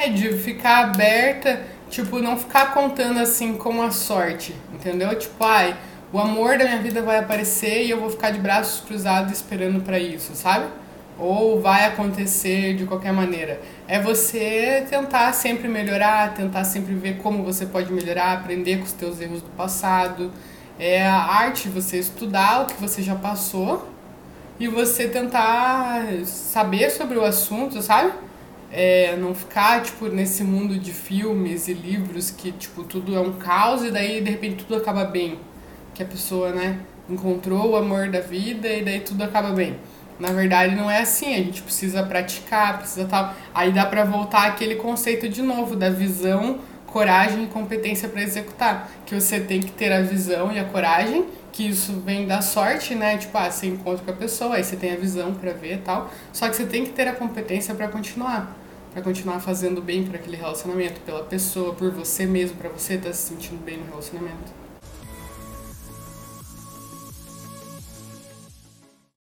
É, de ficar aberta, tipo, não ficar contando assim com a sorte, entendeu? Tipo, ai, o amor da minha vida vai aparecer e eu vou ficar de braços cruzados esperando para isso, sabe? Ou vai acontecer de qualquer maneira. É você tentar sempre melhorar, tentar sempre ver como você pode melhorar, aprender com os teus erros do passado. É a arte você estudar o que você já passou e você tentar saber sobre o assunto, sabe? É, não ficar, tipo, nesse mundo de filmes e livros que, tipo, tudo é um caos e daí, de repente, tudo acaba bem. Que a pessoa, né, encontrou o amor da vida e daí tudo acaba bem. Na verdade, não é assim. A gente precisa praticar, precisa tal. Aí dá pra voltar aquele conceito de novo da visão, coragem e competência para executar. Que você tem que ter a visão e a coragem que isso vem da sorte, né? Tipo, ah, você encontra com a pessoa, aí você tem a visão para ver tal. Só que você tem que ter a competência para continuar, para continuar fazendo bem para aquele relacionamento, pela pessoa, por você mesmo, para você estar tá se sentindo bem no relacionamento.